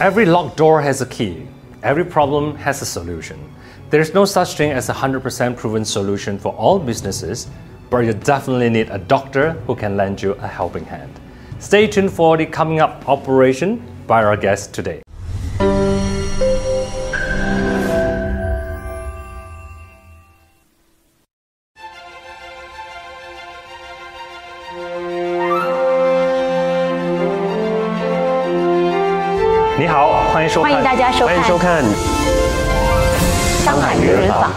Every locked door has a key. Every problem has a solution. There's no such thing as a 100% proven solution for all businesses, but you definitely need a doctor who can lend you a helping hand. Stay tuned for the coming up operation by our guest today. 收看，欢迎收看《上海人人坊》。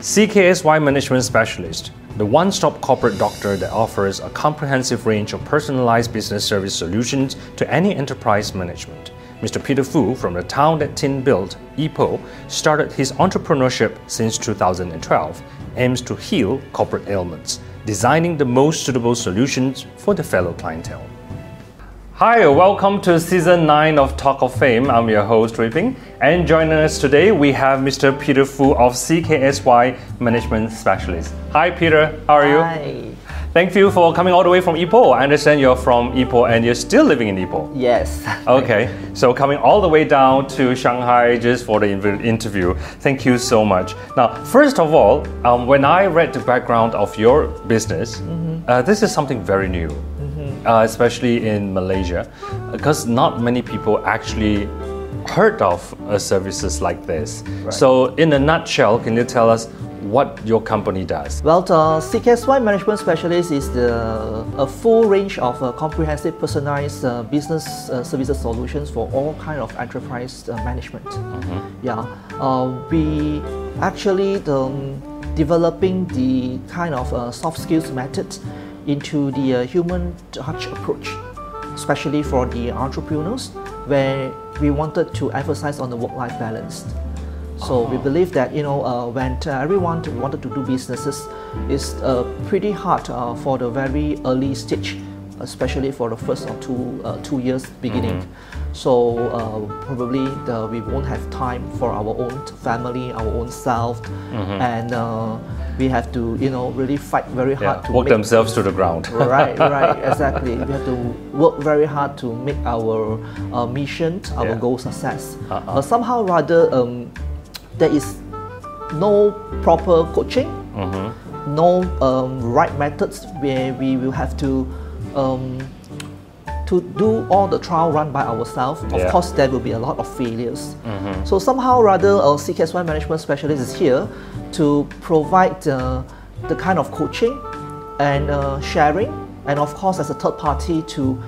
CKSY Management Specialist, the one stop corporate doctor that offers a comprehensive range of personalized business service solutions to any enterprise management. Mr. Peter Foo from the town that Tin built, Ipoh, started his entrepreneurship since 2012, aims to heal corporate ailments, designing the most suitable solutions for the fellow clientele. Hi, welcome to season 9 of Talk of Fame. I'm your host, Ripping. And joining us today, we have Mr. Peter Foo of CKSY Management Specialist. Hi, Peter. How are you? Hi. Thank you for coming all the way from Ipoh. I understand you're from Ipoh and you're still living in Ipoh. Yes. Okay, so coming all the way down to Shanghai just for the interview. Thank you so much. Now, first of all, um, when I read the background of your business, uh, this is something very new, uh, especially in Malaysia, because not many people actually heard of uh, services like this. So, in a nutshell, can you tell us what your company does? Well, the CKSY Management Specialist is the, a full range of uh, comprehensive personalized uh, business uh, services solutions for all kind of enterprise uh, management. Yeah, uh, we actually um, developing the kind of uh, soft skills methods into the uh, human touch approach, especially for the entrepreneurs, where we wanted to emphasize on the work-life balance. So we believe that you know uh, when everyone wanted to do businesses, it's uh, pretty hard uh, for the very early stage, especially for the first or two uh, two years beginning. So uh, probably the, we won't have time for our own family, our own self, and uh, we have to you know really fight very Yeah, hard to work make themselves to the ground. right, right, exactly. We have to work very hard to make our uh, mission, our Yeah. goal success. Uh-uh. But somehow, rather, um, there is no proper coaching, Mm-hmm. no um, right methods where we will have to. Um, to do all the trial run by ourselves, of Yeah. Mm-hmm. course, there will be a lot of failures. So somehow, rather, our CKSY management specialist is here to provide uh, the kind of coaching and uh, sharing, and of course, as a third party to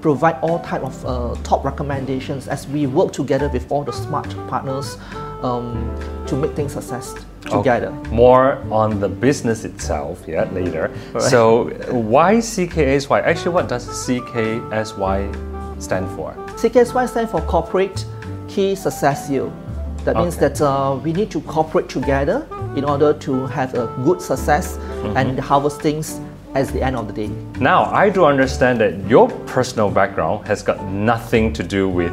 provide all type of uh, top recommendations as we work together with all the smart partners um, to make things success together. More on the business itself, yeah, later. Right. So, why CKSY? Actually, what does CKSY stand for? CKSY stands for Corporate Key Success Yield. That means Okay. that uh, we need to cooperate together in order to have a good success Mm-hmm. and harvest things at the end of the day. Now, I do understand that your personal background has got nothing to do with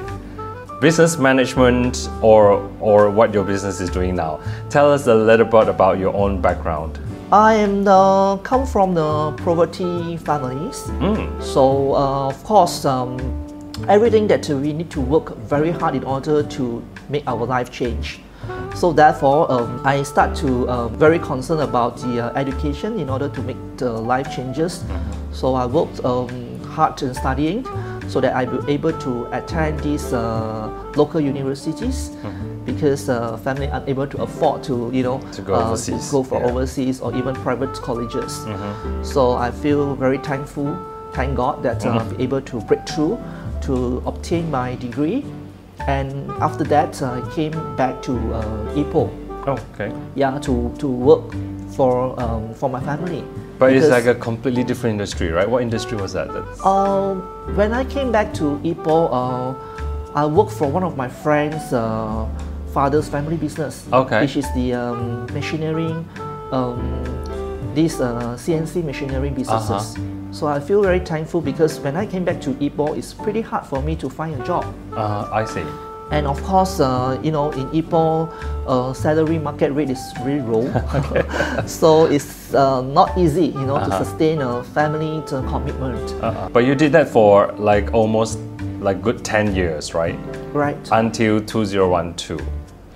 business management or or what your business is doing now. Tell us a little bit about your own background. I am the, come from the poverty families. Mm. So uh, of course, um, everything that we need to work very hard in order to make our life change. So therefore, um, I start to uh, very concerned about the uh, education in order to make the life changes. So I worked um, hard in studying so that I be able to attend these uh, local universities because uh, family unable to afford to you know To go uh, overseas, go for yeah. overseas or even private colleges. Mm-hmm. So I feel very thankful, thank God that uh, Mm-hmm. I'm able to break through to obtain my degree. And after that, uh, I came back to uh, Ipoh, Oh, okay. yeah, to, to work for um, for my family. But it's like a completely different industry, right? What industry was that? That's, uh, when I came back to Ipoh, uh, I worked for one of my friends' uh, father's family business, Okay. which is the um, machinery, um, these uh, CNC machinery businesses. Uh-huh. So I feel very thankful because when I came back to Ipoh, it's pretty hard for me to find a job. uh, I see. And of course, uh, you know, in Ipoh, uh, salary market rate is really low, so it's uh, not easy, you know, to sustain a family to commitment. Uh, but you did that for like almost like good 10 years, right? Right. Until 2012.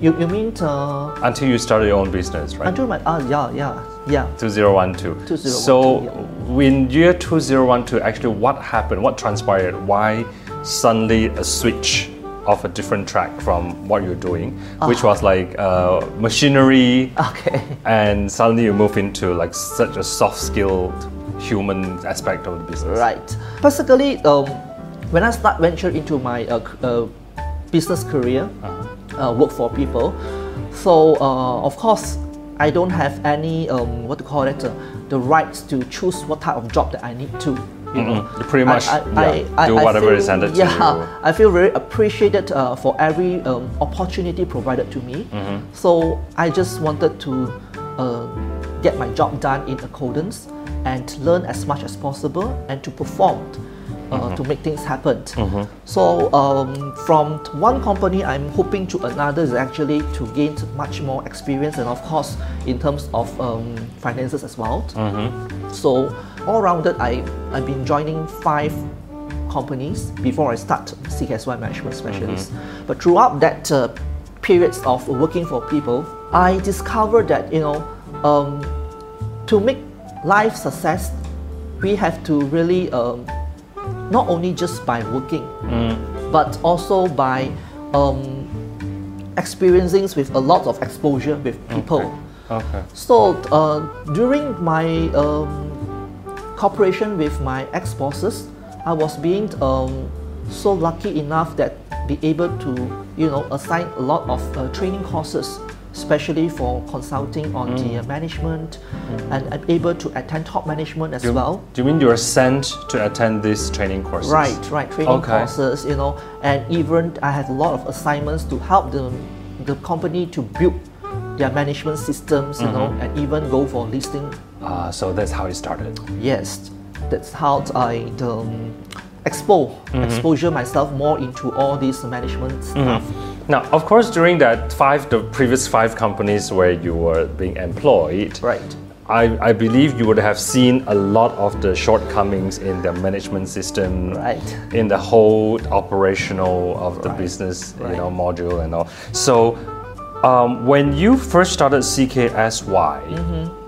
You, you mean uh, Until you started your own business, right? until my ah yeah yeah yeah 2012. 2012, So, yeah. in year 2012, actually, what happened? What transpired? Why suddenly a switch of a different track from what you're doing, which was like uh, machinery, okay and suddenly you move into like such a soft-skilled human aspect of the business. right. Basically, um, when I start venture into my uh, uh, business career, uh, work for people. So uh, of course, I don't have any um, what to call it, uh, the rights to choose what type of job that I need to. You know, You pretty much, yeah, do whatever feel, is handed to yeah, you. I feel very appreciated uh, for every um, opportunity provided to me. Mm-hmm. So I just wanted to uh, get my job done in accordance and learn as much as possible and to perform uh, Mm-hmm. to make things happen. So um, from one company, I'm hoping to another is actually to gain much more experience and of course in terms of um, finances as well. Mm-hmm. So all rounded, I I've been joining five companies before I start CKSY Management Specialist. But throughout that uh, periods of working for people, I discovered that you know um, to make life success, we have to really um, not only just by working, but also by um, experiencing with a lot of exposure with people. Okay. So uh, during my um, cooperation with my ex-bosses, I was being um, so lucky enough that be able to you know assign a lot of uh, training courses, especially for consulting on the uh, management, and I'm able to attend top management as Do, well. do you mean you're sent to attend these training courses? Right, right, training Okay. courses, you know, and even I have a lot of assignments to help the, the company to build their management systems, you know, Mm-hmm. and even go for listing. Ah, so that's how it started. Yes, that's how I um, expo, Mm-hmm. exposure myself more into all these management stuff. Now, of course, during that five, the previous five companies where you were being employed, Right. I, I believe you would have seen a lot of the shortcomings in the management system, Right. in the whole operational of the Right. business, you know, module and all. So, um, when you first started CKSY, Mm-hmm.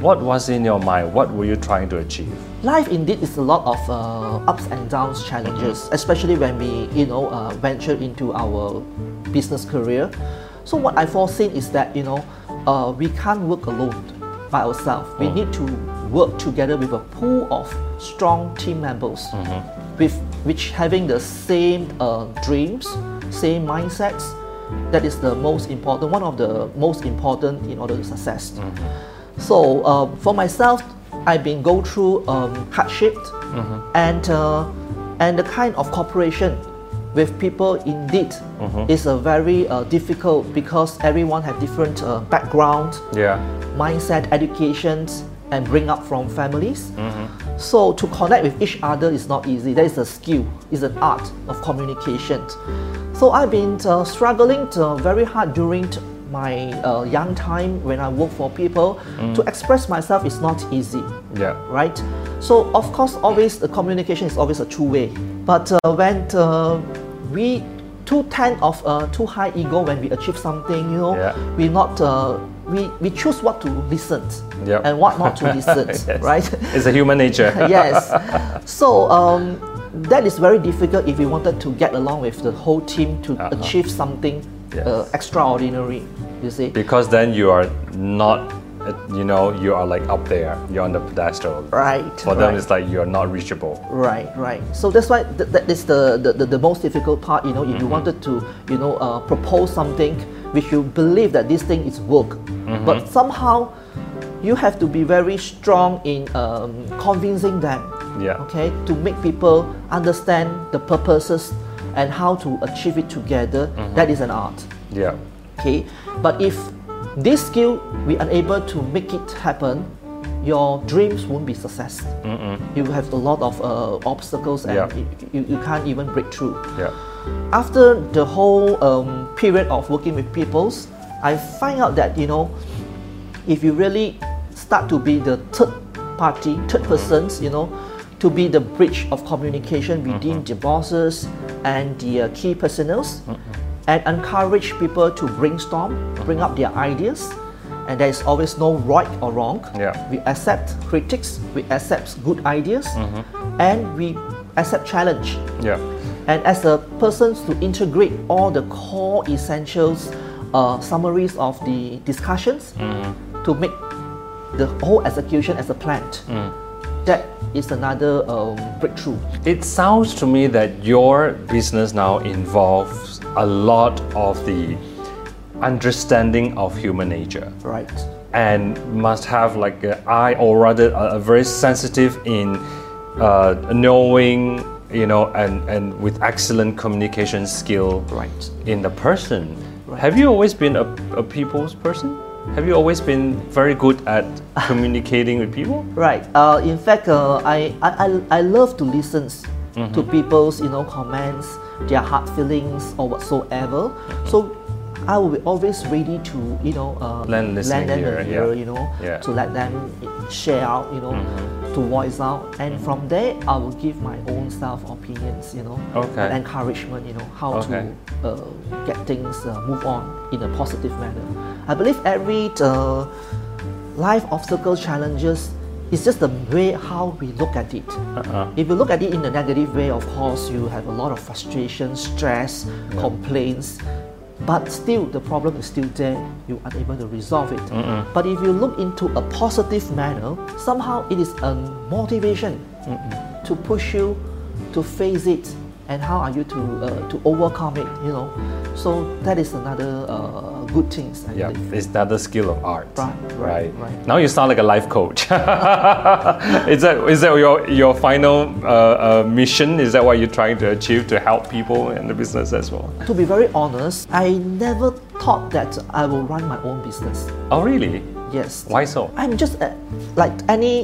What was in your mind? What were you trying to achieve? Life indeed is a lot of uh, ups and downs, challenges, especially when we, you know, uh, venture into our business career. So what I foreseen is that you know, uh, we can't work alone by ourselves. We need to work together with a pool of strong team members, with which having the same uh, dreams, same mindsets. That is the most important. One of the most important in order to success. So uh, for myself, I've been go through um, hardship and uh, and the kind of cooperation with people indeed is a very uh, difficult because everyone have different uh, background, Yeah. mindset, educations, and bring up from families. So to connect with each other is not easy. That is a skill, is an art of communication. So I've been uh, struggling uh, very hard during my uh, young time when I work for people. To express myself is not easy Yeah. right? So of course, always the communication is always a two way. But uh, when uh, we too tend of uh, too high ego when we achieve something, you know, Yeah. we not uh, we we choose what to listen Yep. and what not to listen, Yes. right? It's a human nature. yes. So um, that is very difficult if we wanted to get along with the whole team to Uh-huh. achieve something Yes. uh, extraordinary. You see. Because then you are not, you know, you are like up there. You're on the pedestal. Right. For them, right. it's like you're not reachable. Right, right. So that's why th- that is the, the, the, the most difficult part. You know, if you wanted to, you know, uh, propose something which you believe that this thing is work, but somehow you have to be very strong in um, convincing them. Yeah. Okay, to make people understand the purposes and how to achieve it together. That is an art Yeah. okay but if this skill we are unable to make it happen your dreams won't be success. You have a lot of uh, obstacles and Yeah. you, you, can't even break through. Yeah. After the whole um, period of working with peoples, I find out that you know, if you really start to be the third party, third persons, you know, to be the bridge of communication between the bosses and the uh, key personals, and encourage people to brainstorm, bring up their ideas, and there is always no right or wrong. Yeah. We accept critics, we accept good ideas, and we accept challenge. Yeah. And as a person to integrate all the core essentials, uh, summaries of the discussions to make the whole execution as a plan. That is another um, breakthrough. It sounds to me that your business now involves a lot of the understanding of human nature Right. and must have like an eye or rather a, a very sensitive in uh, knowing you know and, and with excellent communication skill Right. in the person Right. have you always been a, a people's person have you always been very good at communicating with people Right. Uh, in fact, uh, I, I, I- love to listen to people's you know comments, their heart feelings or whatsoever. So I will be always ready to you know uh, Lend listening lend them ear, yeah. you know, Yeah. to let them share out, you know, to voice out, and from there I will give my own self opinions, you know, Okay. and encouragement, you know, how Okay. to uh, get things uh, move on in a positive manner. I believe every uh, life obstacle challenges is just the way how we look at it. If you look at it in a negative way, of course, you have a lot of frustration, stress, complaints. But still, the problem is still there. You are unable to resolve it. But if you look into a positive manner, somehow it is a motivation to push you to face it and how are you to uh, to overcome it you know? So that is another uh, good things I yeah believe. it's another skill of art Right, right, right. now you sound like a life coach. Is that is that your your final uh, uh, mission? Is that what you're trying to achieve to help people in the business as well? To be very honest i never thought that i will run my own business. Oh really? Yes. Why so? I'm just uh, like any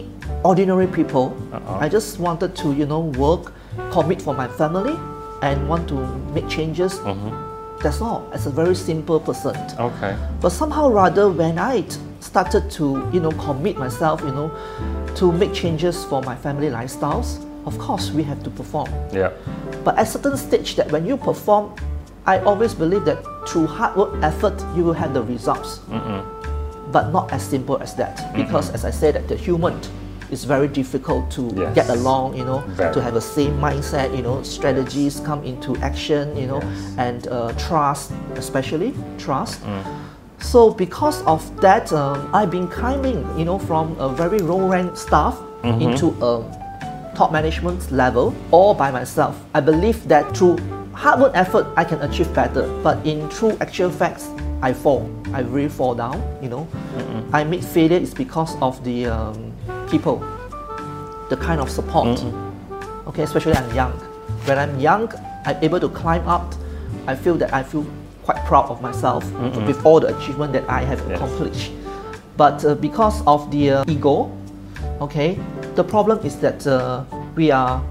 ordinary people Uh-uh. i just wanted to you know work commit for my family and want to make changes Mm-hmm. that's all as a very simple person okay But somehow rather when I started to, you know, commit myself, you know, to make changes for my family lifestyles, of course we have to perform. yeah But at certain stage that when you perform, I always believe that through hard work, effort, you will have the results. But not as simple as that. Because as I said, that the human is very difficult to Yes. get along, you know, Very. to have the same mindset, you know, strategies come into action, you know, and uh, trust, especially trust. So because of that, um, I've been climbing, you know, from a very low rank staff into a top management level all by myself. I believe that through hard work effort, I can achieve better. But in true actual facts, I fall. I really fall down. You know, I make failure is because of the um, people, the kind of support. Okay, especially I'm young. When I'm young, I'm able to climb up. I feel that I feel quite proud of myself with all the achievement that I have accomplished. But uh, because of the uh, ego, okay, the problem is that uh, we are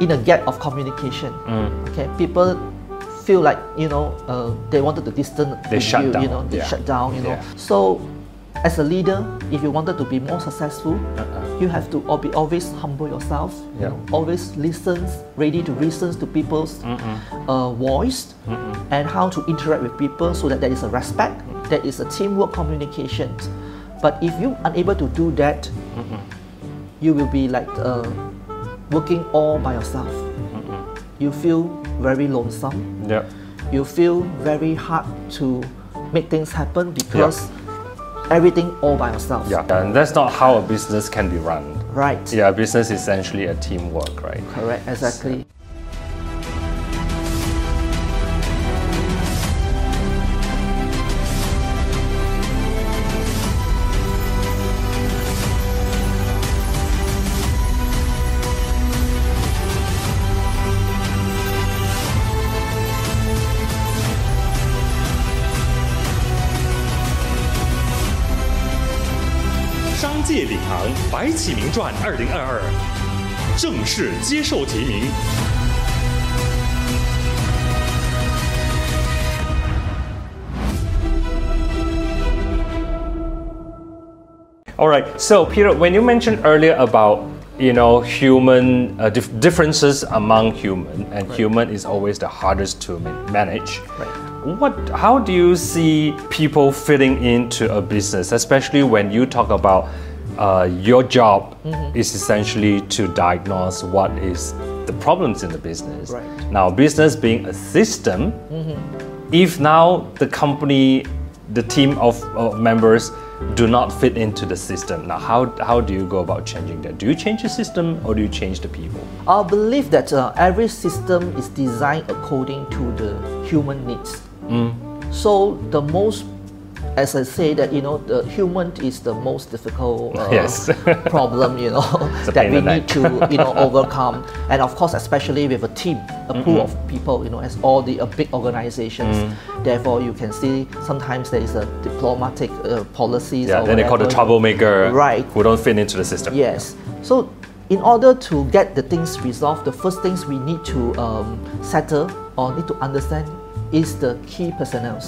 in a gap of communication. Okay, people feel like you know uh, they wanted to distance They shut you, down, you know, they yeah. shut down, you know. Yeah. So, as a leader, if you wanted to be more successful, you have to be always humble yourself. You know, always listen, ready to listen to people's uh, voice and how to interact with people, so that there is a respect, there is a teamwork communication. But if you unable to do that, you will be like uh, working all by yourself. You feel very lonesome. Yeah. You feel very hard to make things happen because everything all by yourself. yeah and that's not how a business can be run Right. yeah business is essentially a teamwork right Correct. Exactly.《商堂白起名传二零二二正式接受提名。 All right. So, Peter, when you mentioned earlier about you know human uh, dif- differences among human, and human is always the hardest to ma- manage. What? How do you see people fitting into a business, especially when you talk about uh, your job is essentially to diagnose what is the problems in the business. Right. Now, business being a system, if now the company, the team of, of members do not fit into the system, now how, how do you go about changing that? Do you change the system or do you change the people? I believe that uh, every system is designed according to the human needs. So the most, as I say, that you know, the human is the most difficult uh, Yes. problem, you know, that we need to you know overcome. And of course, especially with a team, a pool Mm-hmm. of people, you know, as all the uh, big organizations. Mm. Therefore, you can see sometimes there is a diplomatic uh, policies. Yeah, or then they call the troublemaker Right. who don't fit into the system. Yes. So, in order to get the things resolved, the first things we need to um, settle or need to understand is the key personnel,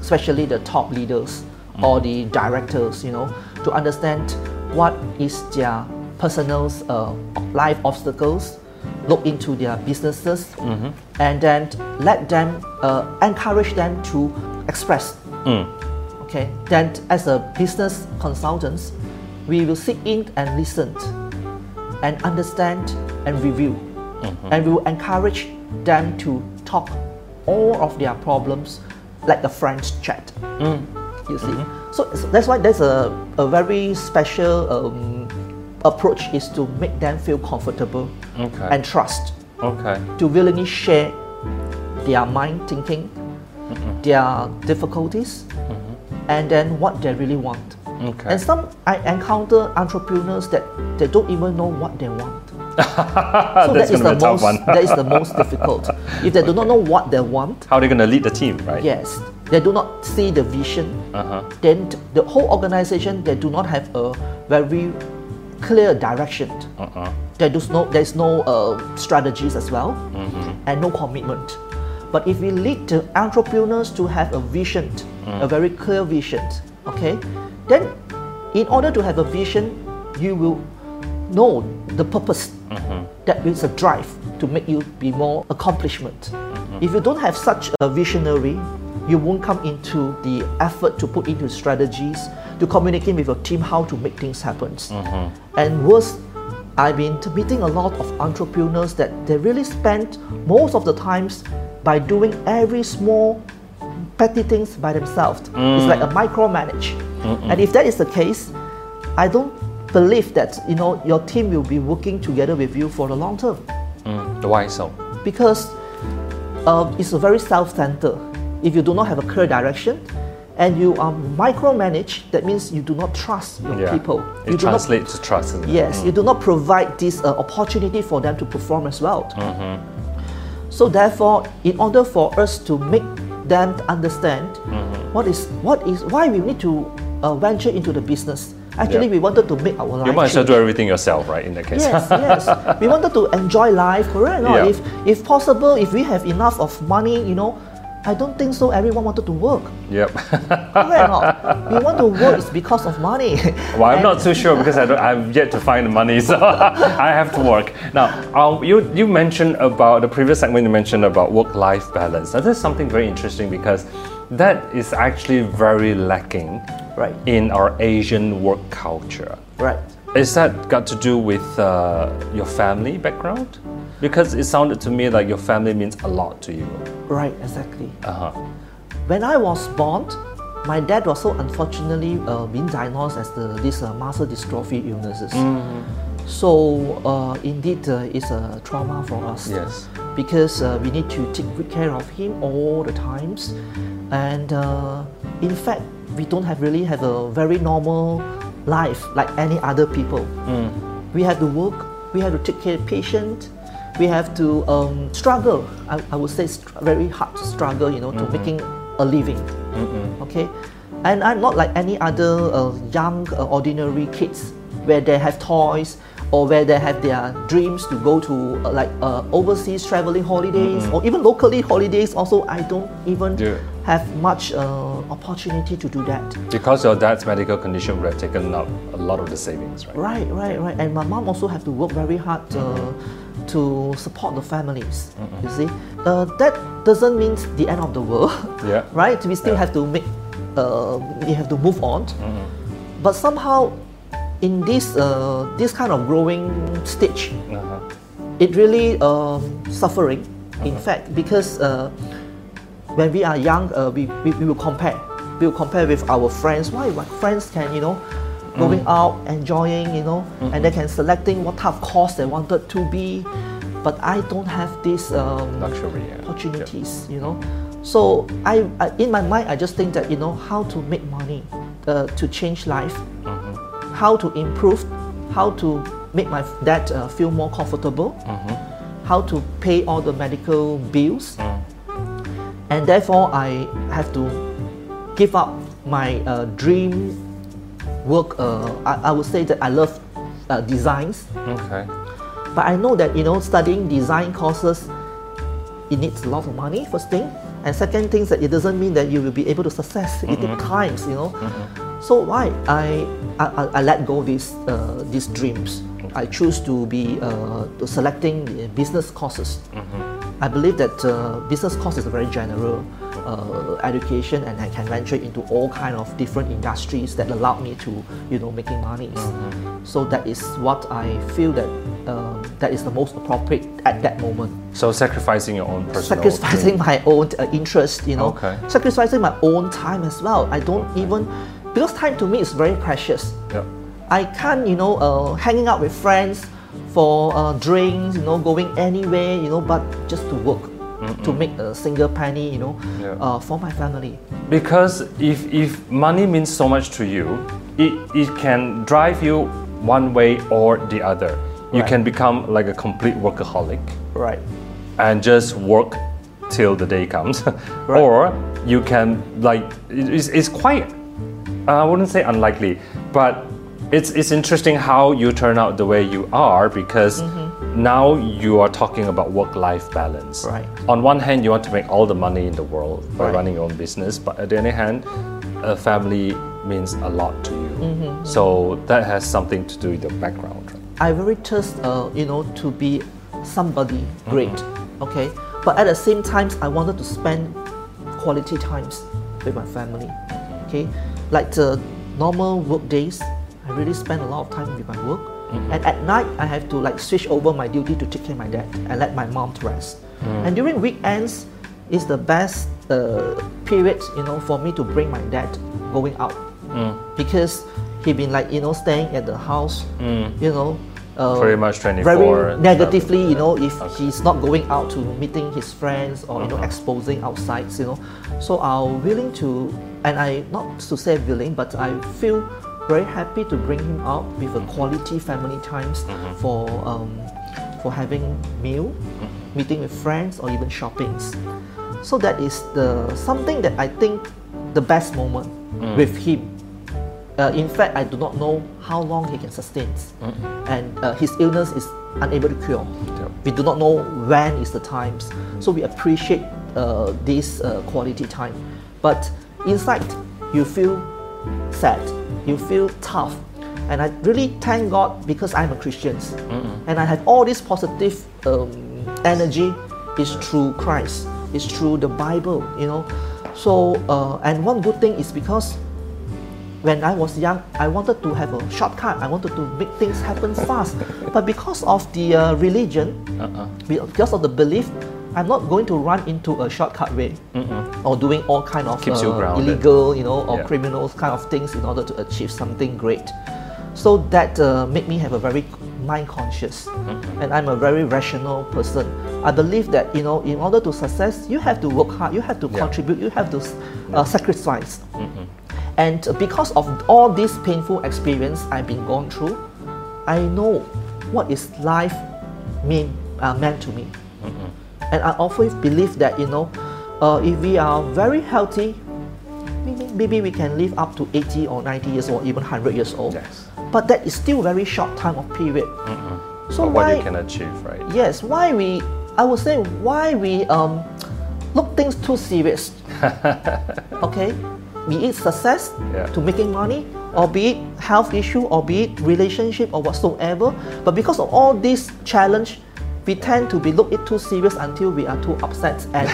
especially the top leaders or the directors. You know, to understand what is their personal's uh, life obstacles, look into their businesses, and then let them uh, encourage them to express Okay, then as a business consultants, we will sit in and listen and understand and review. And we will encourage them to talk all of their problems like a friend's chat. Mm. You see? Mm-hmm. So that's why there's a, a very special um, approach is to make them feel comfortable Okay. and trust Okay. to willingly share their mind thinking, mm-hmm. their difficulties, mm-hmm. and then what they really want. Okay. And some I encounter entrepreneurs that they don't even know what they want. So that is the be a tough most one. that is the most difficult. If they do not know what they want, How are they going to lead the team, right? yes, they do not see the vision, Uh-huh. then the whole organization they do not have a very clear direction. Uh-uh. There is no there's no uh, strategies as well, and no commitment. But if we lead the entrepreneurs to have a vision, a very clear vision, okay, then in order to have a vision, you will know the purpose. Mm-hmm. That is a drive to make you be more accomplishment. Mm-hmm. If you don't have such a visionary, you won't come into the effort to put into strategies to communicate with your team how to make things happen. Mm-hmm. And worse, I've been meeting a lot of entrepreneurs that they really spend most of the times by doing every small petty things by themselves. It's mm. like a micromanage. And if that is the case, I don't believe that you know your team will be working together with you for the long term Mm. Why so? because uh, it's a very self-centered. If you do not have a clear direction and you are micromanaged, that means you do not trust your Yeah. people. It you not translates to trust, it? Yes, you do not provide this uh, opportunity for them to perform as well. So therefore, in order for us to make them understand what is what is why we need to uh, venture into the business. Actually, Yeah. we wanted to make our life. You might as well do everything yourself, right? In that case. Yes, yes. We wanted to enjoy life, correct? No? Yeah. If if possible, if we have enough of money, you know, I don't think so. Everyone wanted to work, yep. correct? We want to work is because of money. Well, I'm And- not too sure because I don't, I've yet to find the money, so I have to work. Now, um, you, you mentioned about the previous segment, you mentioned about work life balance. Now, this is something very interesting because that is actually very lacking Right. in our Asian work culture. Right. Is that got to do with uh, your family background? Because it sounded to me like your family means a lot to you. Right. Exactly. Uh-huh. When I was born, my dad was so unfortunately uh, being diagnosed as the this uh, muscle dystrophy illnesses. So uh, indeed, uh, it's a trauma for us. Yes. Because uh, we need to take good care of him all the times, and uh, in fact, we don't have really have a very normal life like any other people. We have to work. We have to take care of patient. We have to um, struggle. I, I would say very hard to struggle, you know, to making a living. Okay, and I'm not like any other uh, young uh, ordinary kids where they have toys or where they have their dreams to go to uh, like uh, overseas traveling holidays or even locally holidays. Also, I don't even Yeah. have much uh, opportunity to do that. Because your dad's medical condition would have taken up a lot of the savings, right? Right, right, right. And my mom also have to work very hard uh, to support the families. You see, uh, that doesn't mean the end of the world. Yeah. right. We still Yeah. have to make. Uh, we have to move on. But somehow, in this uh, this kind of growing stage, Uh-huh. it really um, suffering. In fact, because uh, when we are young, uh, we, we, we will compare. We will compare with our friends. Why my friends can you know going out enjoying you know and they can selecting what type of course they wanted to be, but I don't have these um, Luxury, yeah. opportunities. You know, so I, I in my mind I just think that you know how to make money uh, to change life how to improve, how to make my dad uh, feel more comfortable, how to pay all the medical bills, and therefore I have to give up my uh, dream work. Uh, I, I would say that I love uh, designs, Okay. but I know that you know studying design courses it needs a lot of money first thing and second thing is that it doesn't mean that you will be able to success it takes times you know? So why I, I I- I let go these uh, these dreams? I choose to be uh, to selecting business courses. I believe that uh, business course is very general uh, education and I can venture into all kind of different industries that allow me to you know making money so that is what I feel that um, that is the most appropriate at that moment So sacrificing your own personal sacrificing my own uh, interest, you know, Okay. sacrificing my own time as well. I don't even because time to me is very precious. Yeah. I can't, you know, uh, hanging out with friends for uh, drinks, you know, going anywhere, you know, but just to work, to mm-hmm. make a single penny, you know, Yeah. uh, for my family. Because if, if money means so much to you, it, it can drive you one way or the other. You Right. can become like a complete workaholic Right. and just work till the day comes. Right. or you can like it's, it's quite uh, I wouldn't say unlikely, but it's it's interesting how you turn out the way you are because mm-hmm. Now you are talking about work-life balance. Right. On one hand, you want to make all the money in the world by Right. running your own business, but on the other hand, a family means a lot to you. Mm-hmm. So that has something to do with your background. Right? I very thirst, uh, you know, to be somebody great, okay. But at the same time, I wanted to spend quality times with my family, okay. Like the normal work days, I really spend a lot of time with my work. And at night, I have to like switch over my duty to take care of my dad and let my mom to rest. And during weekends, is the best uh, period, you know, for me to bring my dad going out. Because he been like you know staying at the house, you know, uh, Pretty much 24 very negatively, you know, if he's not going out to meeting his friends or you know exposing outside you know. So I'm willing to, and I not to say willing, but I feel very happy to bring him out with a quality family times for um, for having meal, meeting with friends, or even shoppings. So that is the something that I think the best moment with him. Uh, in fact, I do not know how long he can sustain, and uh, his illness is unable to cure. We do not know when is the times, so we appreciate uh, this uh, quality time. But inside, you feel sad, you feel tough, and I really thank God because I'm a Christian, and I have all this positive um, energy. Is through Christ, is through the Bible, you know. So, uh, and one good thing is because when I was young, I wanted to have a shortcut. I wanted to make things happen fast. But because of the uh, religion, be- because of the belief, I'm not going to run into a shortcut way or doing all kind of Keeps you uh, grounded. illegal, you know, or Yeah. criminals kind of things in order to achieve something great. So that uh, made me have a very mind conscious, and I'm a very rational person. I believe that you know, in order to success, you have to work hard, you have to Yeah. contribute, you have to uh, sacrifice. And because of all this painful experience I've been gone through, I know what is life mean uh, meant to me. And I always believe that you know, uh, if we are very healthy, maybe, we can live up to 80 or 90 years or even 100 years old. Yes. but that is still very short time of period. So what why? you can achieve, right? Yes, why we? I would say why we um, look things too serious. okay, be it success Yeah. to making money, or be it health issue, or be it relationship or whatsoever. But because of all these challenge, we tend to be look it too serious until we are too upset and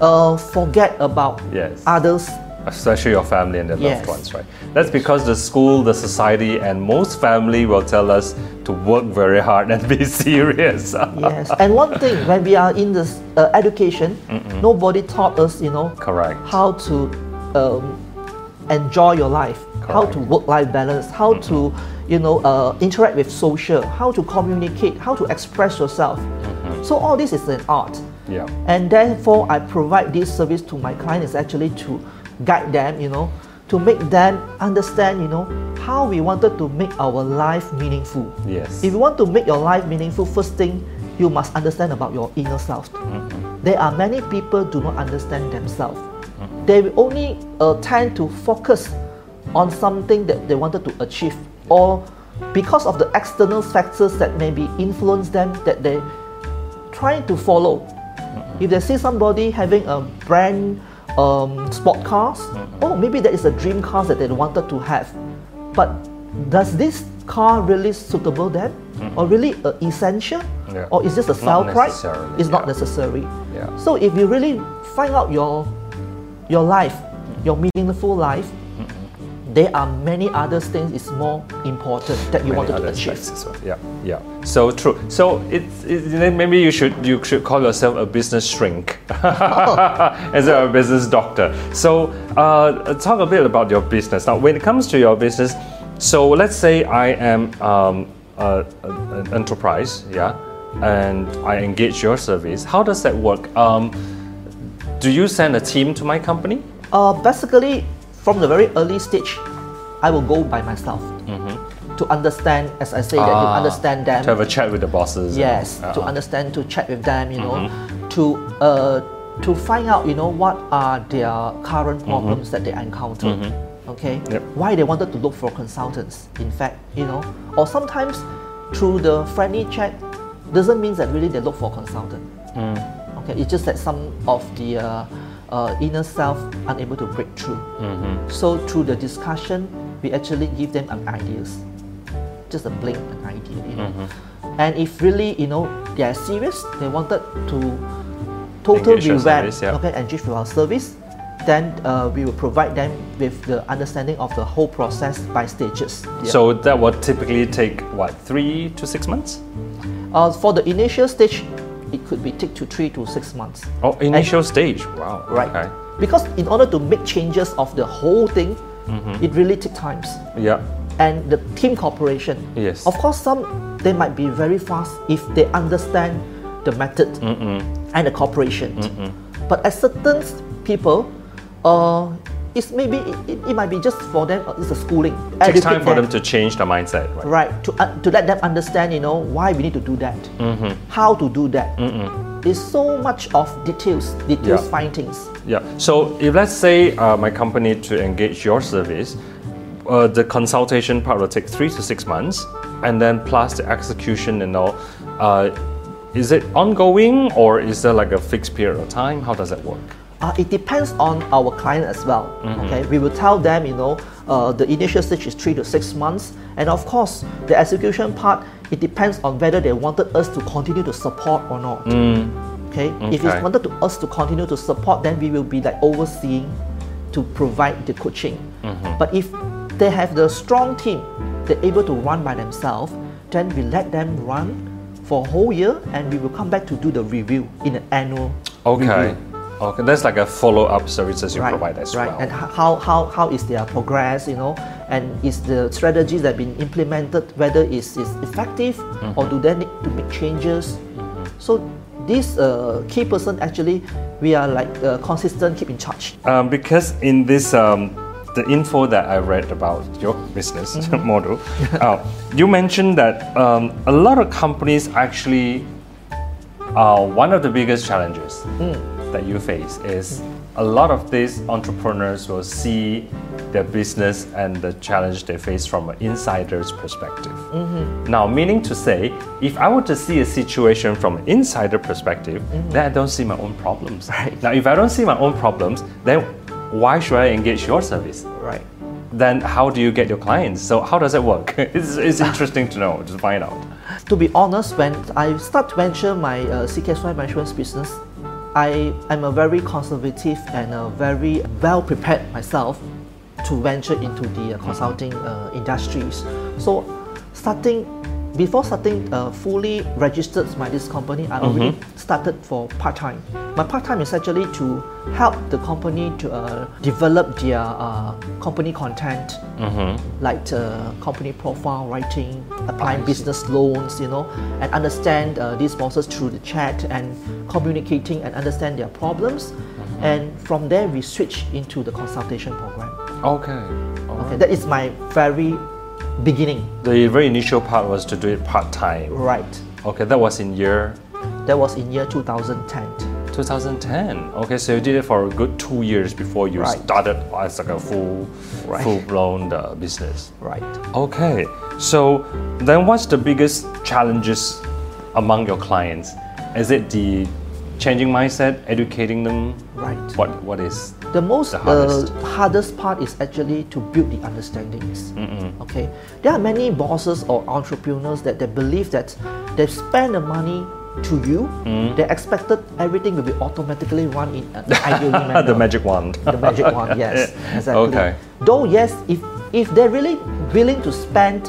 uh, forget about Yes. others. Especially your family and their Yes. loved ones, right? That's because the school, the society, and most family will tell us to work very hard and be serious. Yes, and one thing when we are in this uh, education, nobody taught us, you know, Correct. how to um, enjoy your life, how to work-life balance, how to, you know, uh, interact with social, how to communicate, how to express yourself. So all this is an art. Yeah. And therefore, I provide this service to my clients actually to guide them, you know, to make them understand, you know, how we wanted to make our life meaningful. Yes. If you want to make your life meaningful, first thing you must understand about your inner self. There are many people do not understand themselves. They will only uh, tend to focus on something that they wanted to achieve, or because of the external factors that maybe influence them that they trying to follow. If they see somebody having a brand um, sport cars, oh, maybe that is a dream car that they wanted to have. But does this car really suitable them, or really uh, essential, Yeah. or is this a sell price? It's not necessary. Yeah. So if you really find out your your life, your meaningful life, there are many other things is more important that you Many wanted to achieve. well. Yeah, yeah. So true. So it's it, maybe you should you should call yourself a business shrink of a business doctor. So uh, talk a bit about your business now. When it comes to your business, so let's say I am um, a, a- an enterprise, yeah, and I engage your service. How does that work? Um, do you send a team to my company? Uh, basically, from the very early stage, I will go by myself to understand, as I say, that Mm-hmm. Ah, understand them. To have a chat with the bosses. and- yes, to uh, understand, to chat with them, you know, Mm-hmm. to uh, to find out, you know, what are their current problems that they encounter. Okay, Mm-hmm. Yep. why they wanted to look for consultants. In fact, you know, or sometimes through the friendly chat doesn't mean that really they look for a consultant. Mm. Okay, it's just that some of the uh, uh, inner self unable to break through. Mm-hmm. So through the discussion, we actually give them an ideas, just a blank an idea, you know. Mm-hmm. And if really you know they are serious, they wanted to total revamp, service, yeah. okay, engage with our service, then uh, we will provide them with the understanding of the whole process by stages. Yeah. So that would typically take what three to six months? uh, for the initial stage, it could be take to three to six months. Oh, initial stage. Wow. Right. Okay. Because in order to make changes of the whole thing, Mm-hmm. it really takes times. Yeah. And the team cooperation. Yes. Of course, some they might be very fast if they understand the method and the cooperation. But at certain people, uh, it's maybe it, it, it might be just for them. uh, It's a schooling. Takes time for them to change their mindset, right? right to, uh, to let them understand you know why we need to do that Mm-hmm. how to do that There's so much of details details Yeah. findings Yeah. So if let's say uh, my company to engage your service, uh, the consultation part will take three to six months, and then plus the execution and all. Uh, is it ongoing or is there like a fixed period of time? How does that work? Uh, it depends on our client as well Mm-hmm. okay we will tell them you know uh, the initial stage is three to six months and of course the execution part it depends on whether they wanted us to continue to support or not okay if Mm. It's wanted to us to continue to support then we will be like overseeing to provide the coaching Mm-hmm. but if they have the strong team they're able to run by themselves then we let them run for a whole year and we will come back to do the review in an annual Okay. review. Okay. That's like a follow-up services you right, provide as right. well. And how, how, how is their progress, you know, and is the strategies that have been implemented, whether it's, it's effective Mm-hmm. or do they need to make changes? So this uh, key person actually, we are like uh, consistent, keep in charge. Um, because in this um, the info that I read about your business Mm-hmm. model, uh, you mentioned that um, a lot of companies actually uh, one of the biggest challenges Mm. That you face is a lot of these entrepreneurs will see their business and the challenge they face from an insider's perspective. Now, meaning to say, if I were to see a situation from an insider perspective, then I don't see my own problems. Right. Now, if I don't see my own problems, then why should I engage your service? Right. Then how do you get your clients? So how does it work? it's, it's interesting to know, to find out. To be honest, when I start to venture my uh, CKSY management business, I am a very conservative and a very well prepared myself to venture into the consulting uh, industries. So, starting before starting uh, fully registered my this company, I already started for part time. My part time is actually to help the company to uh, develop their uh, company content, like uh, company profile writing, applying business loans, you know, and understand uh, these bosses through the chat and communicating and understand their problems. And from there, we switch into the consultation program. Okay. Okay, that is my very beginning. The very initial part was to do it part time. Right. Okay, that was in year That was in year 2010. 2010. Okay, so you did it for a good two years before you Right. started as like a full, Right. full-blown uh, business. Right. Okay, so then what's the biggest challenges among your clients? Is it the changing mindset, educating them? Right. What What is? The most The hardest. uh, hardest part is actually to build the understandings. Okay, there are many bosses or entrepreneurs that they believe that they spend the money to you, they expected everything will be automatically run in an ideally manner. the magic wand. the magic wand, yes, exactly. Okay. Though yes, if if they're really willing to spend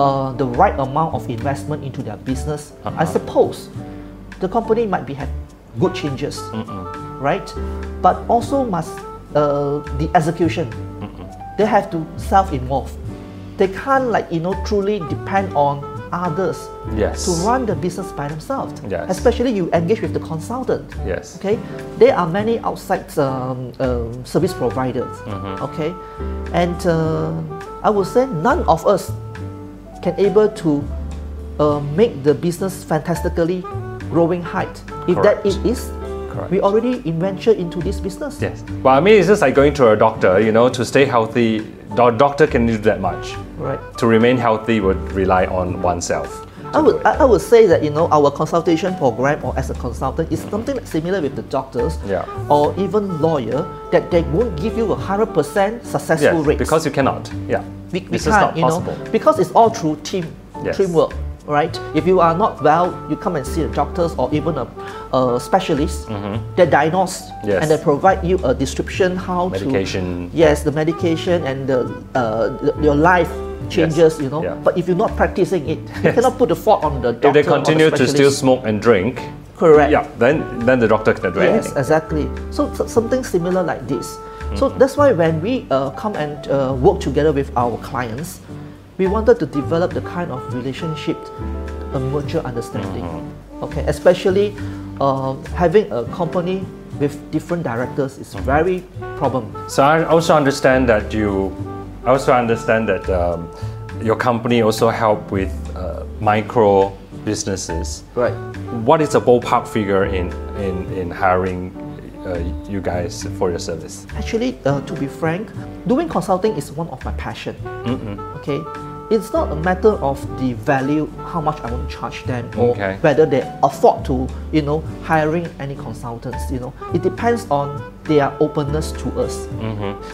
uh, the right amount of investment into their business, I Uh-huh. suppose the company might be have good changes, right? But also must uh, the execution. They have to self-involve. They can't like you know truly depend on others Yes. to run the business by themselves. Yes. Especially you engage with the consultant. Yes. Okay, there are many outside um, um, service providers. Mm-hmm. Okay, and uh, I would say none of us can able to uh, make the business fantastically growing height. If that it is, Correct. we already venture into this business. Yes. Well, I mean, it's just like going to a doctor. You know, to stay healthy, the doctor can do that much. Right. To remain healthy would rely on oneself. I would, I would say that you know our consultation program or as a consultant is something similar with the doctors Yeah. or even lawyer that they won't give you a hundred percent successful Yes, rate because you cannot. Yeah. we, we This is not you possible. know because it's all through team Yes. teamwork right if you are not well you come and see the doctors or even a, a specialist they diagnose Mm-hmm. Yes. and they provide you a description how Medication. to yes the medication and the, uh, the- your life changes you know Yeah. but if you're not practicing it you cannot put the fault on the doctor If they or the continue to still smoke and drink, correct yeah, then then the doctor cannot do Yes, anything. exactly. So, so something similar like this. So Mm-hmm. that's why when we uh, come and uh, work together with our clients, we wanted to develop the kind of relationship, a mutual understanding. Mm-hmm. Okay, especially um, having a company with different directors is Mm-hmm. very problem. So I also understand that you, I also understand that um, your company also help with uh, micro businesses. Right. What is a ballpark figure in in, in hiring uh, you guys for your service? Actually, uh, to be frank, doing consulting is one of my passion. Okay, it's not a matter of the value, how much I want to charge them, or Okay. whether they afford to, you know, hiring any consultants. You know, it depends on their openness to us.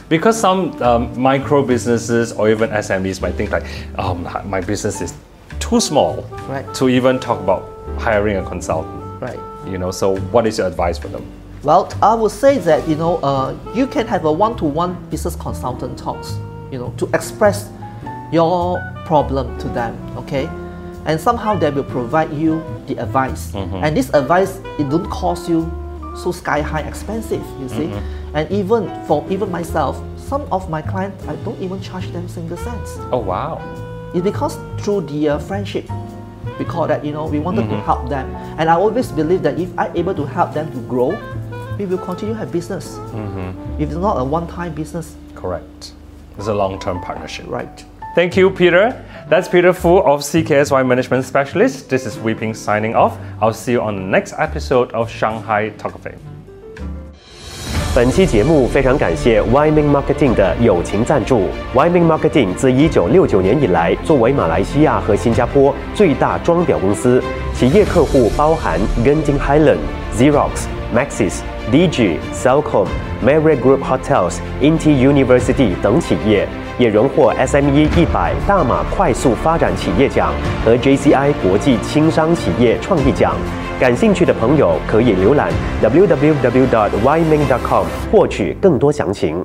Because some um, micro businesses or even SMEs might think like, um, my business is too small Right. to even talk about hiring a consultant. Right. You know, so what is your advice for them? Well, I would say that you know uh, you can have a one-to-one business consultant talks, you know, to express your problem to them, okay, and somehow they will provide you the advice, mm-hmm. and this advice it don't cost you so sky high expensive, you see, mm-hmm. and even for even myself, some of my clients I don't even charge them single cents. Oh wow. It's because through the uh, friendship, we call that, you know, we wanted to mm-hmm. help them. And I always believe that if I'm able to help them to grow, we will continue to have business. If it's not a one-time business, Correct. It's a long-term partnership. right? Thank you, Peter. That's Peter Foo of CKSY Management Specialist. This is Weeping signing off. I'll see you on the next episode of Shanghai Talk of Fame. 本期节目非常感谢 Wyman Marketing 的友情赞助。Wyman Marketing 自1969年以来，作为马来西亚和新加坡最大装裱公司，企业客户包含 Genting Highland、Xerox、Maxis、DG、Cellcom、Marriott Group Hotels、INTI University 等企业。也荣获 SME 一百大马快速发展企业奖和 JCI 国际轻商企业创意奖。感兴趣的朋友可以浏览 www.yiming.com 获取更多详情。